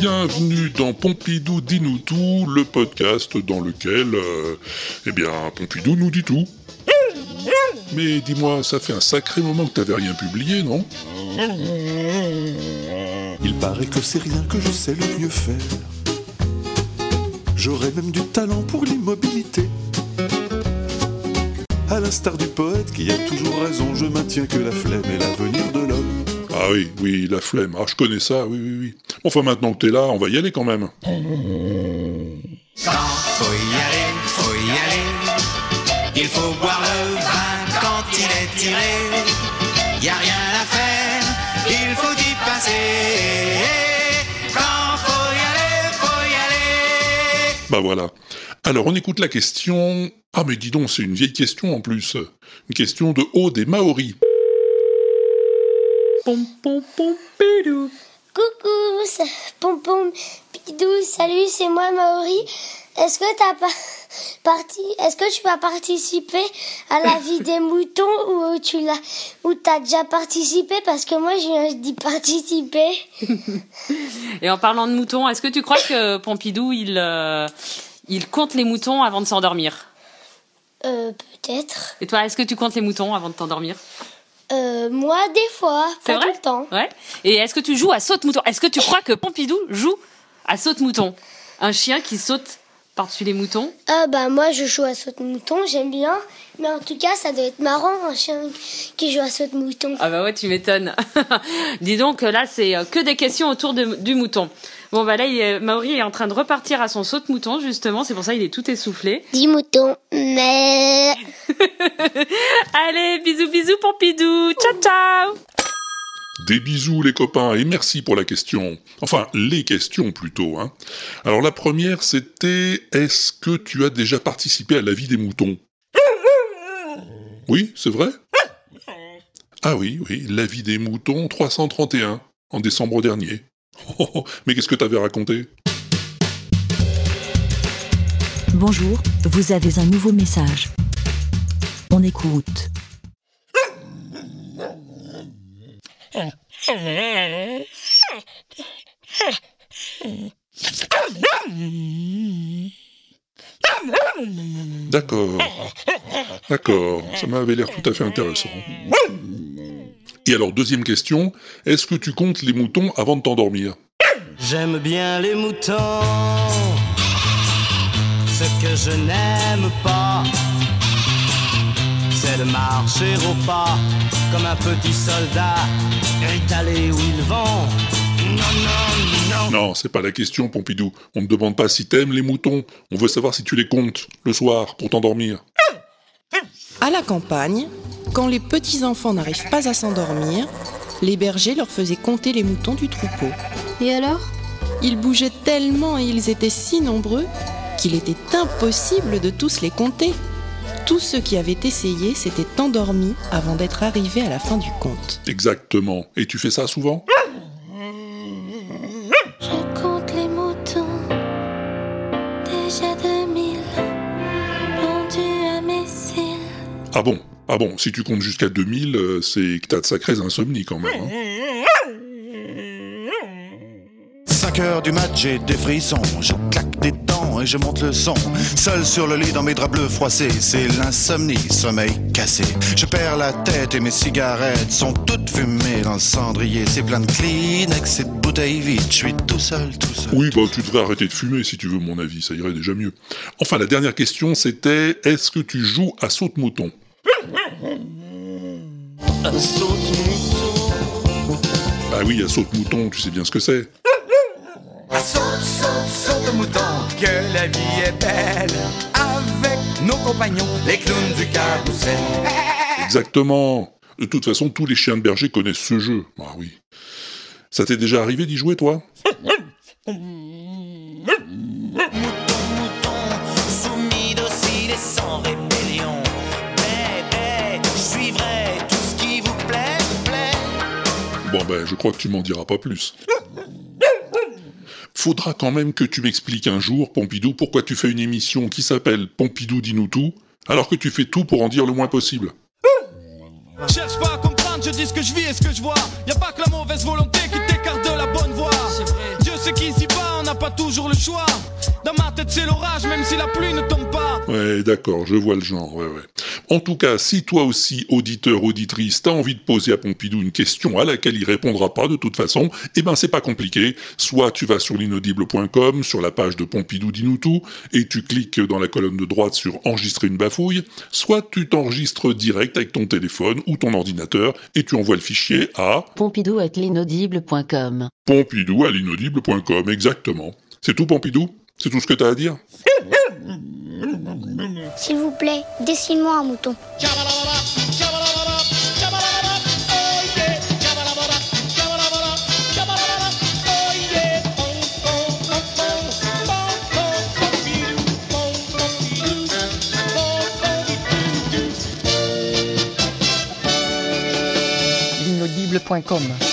Bienvenue dans Pompidou dit-nous tout, le podcast dans lequel, euh, eh bien, Pompidou nous dit tout. Mais dis-moi, ça fait un sacré moment que t'avais rien publié, non? Il paraît que c'est rien que je sais le mieux faire. J'aurais même du talent pour l'immobilité. À l'instar du poète qui a toujours raison, je maintiens que la flemme est l'avenir de l'homme. Ah oui, oui, la flemme. Ah, je connais ça, oui, oui, oui. Enfin, maintenant que t'es là, on va y aller quand même. Faut y aller, faut y aller. Il faut boire le vin quand il est tiré. Y a rien à faire, il faut y passer. Quand faut y aller, faut y aller. Bah voilà. Alors, on écoute la question... Ah mais dis donc, c'est une vieille question en plus. Une question de haut des Maoris. Pom pom pom pidou. Coucou, Pom Pom Pidou, salut, c'est moi Maori. Est-ce que t'as pas parti Est-ce que tu vas participer à la vie des moutons ou tu l'as ou t'as déjà participé? Parce que moi j'ai dit participer. Et en parlant de moutons, est-ce que tu crois que Pompidou il euh, il compte les moutons avant de s'endormir? Euh, peut-être. Et toi, est-ce que tu comptes les moutons avant de t'endormir? Euh, moi des fois, pas vrai tout le temps. Ouais. Et est-ce que tu joues à saute-mouton? Est-ce que tu crois que Pompidou joue à saute-mouton? Un chien qui saute par-dessus les moutons? Ah bah moi je joue à saute-mouton, j'aime bien. Mais en tout cas, ça doit être marrant un chien qui joue à saute-mouton. Ah bah ouais, tu m'étonnes. Dis donc, là, c'est euh, que des questions autour de- du mouton. Bon bah là, il est- Maori est en train de repartir à son saute-mouton, justement. C'est pour ça qu'il est tout essoufflé. Dis mouton, mais Allez, bisous, bisous, Pompidou. Ciao, ciao Des bisous les copains et merci pour la question. Enfin, les questions plutôt. Hein. Alors la première c'était est-ce que tu as déjà participé à la vie des moutons? Oui, c'est vrai? Ah oui, oui, la vie des moutons 331 en décembre dernier. Oh, oh, mais qu'est-ce que t'avais raconté? Bonjour, vous avez un nouveau message. On écoute. D'accord. D'accord, ça m'avait l'air tout à fait intéressant. Et alors, deuxième question, est-ce que tu comptes les moutons avant de t'endormir? J'aime bien les moutons. Ce que je n'aime pas, c'est de marcher au pas comme un petit soldat, étalé où ils vont. Non, non, non. Non, c'est pas la question, Pompidou. On ne demande pas si t'aimes les moutons. On veut savoir si tu les comptes le soir pour t'endormir. À la campagne, quand les petits-enfants n'arrivent pas à s'endormir, les bergers leur faisaient compter les moutons du troupeau. Et alors? Ils bougeaient tellement et ils étaient si nombreux qu'il était impossible de tous les compter. Tous ceux qui avaient essayé s'étaient endormis avant d'être arrivés à la fin du compte. Exactement. Et tu fais ça souvent? Je compte les moutons, déjà 2000, pendus à mes cils. Ah bon? Ah bon, si tu comptes jusqu'à 2000, euh, c'est que t'as de sacrées insomnies quand même. hein. 5 heures du match, j'ai des frissons. Je claque des dents et je monte le son. Seul sur le lit dans mes draps bleus froissés, c'est l'insomnie, sommeil cassé. Je perds la tête et mes cigarettes sont toutes fumées dans le cendrier. C'est plein de Kleenex et de bouteilles vides. Je suis tout seul, tout seul. Oui, bah tu devrais arrêter de fumer si tu veux mon avis, ça irait déjà mieux. Enfin, la dernière question c'était est-ce que tu joues à saute-mouton? Bah oui, à saute-mouton, tu sais bien ce que c'est. Saute, saute, saute mouton, que la vie est belle. Avec nos compagnons, les clowns du carrousel. Exactement. De toute façon, tous les chiens de berger connaissent ce jeu. Ah oui. Ça t'est déjà arrivé d'y jouer, toi? ben, je crois que tu m'en diras pas plus. Faudra quand même que tu m'expliques un jour, Pompidou, pourquoi tu fais une émission qui s'appelle Pompidou dis-nous tout, alors que tu fais tout pour en dire le moins possible. Cherche pas à comprendre, je dis ce que je vis et ce que je vois. Y a pas que la mauvaise volonté qui t'écarte de la bonne voie. Dieu sait qu'ici bas, on n'a pas toujours le choix. Dans ma tête, c'est l'orage, même si la pluie ne tombe pas. Ouais, d'accord, je vois le genre, ouais, ouais. En tout cas, si toi aussi, auditeur, auditrice, t'as envie de poser à Pompidou une question à laquelle il répondra pas de toute façon, eh ben c'est pas compliqué. Soit tu vas sur l'inaudible.com, sur la page de Pompidou dis-nous tout, et tu cliques dans la colonne de droite sur enregistrer une bafouille, soit tu t'enregistres direct avec ton téléphone ou ton ordinateur et tu envoies le fichier à Pompidou at l'inaudible.com. Pompidou à l'inaudible.com, exactement. C'est tout Pompidou? C'est tout ce que t'as à dire? S'il vous plaît, dessine-moi un mouton. l'inaudible.com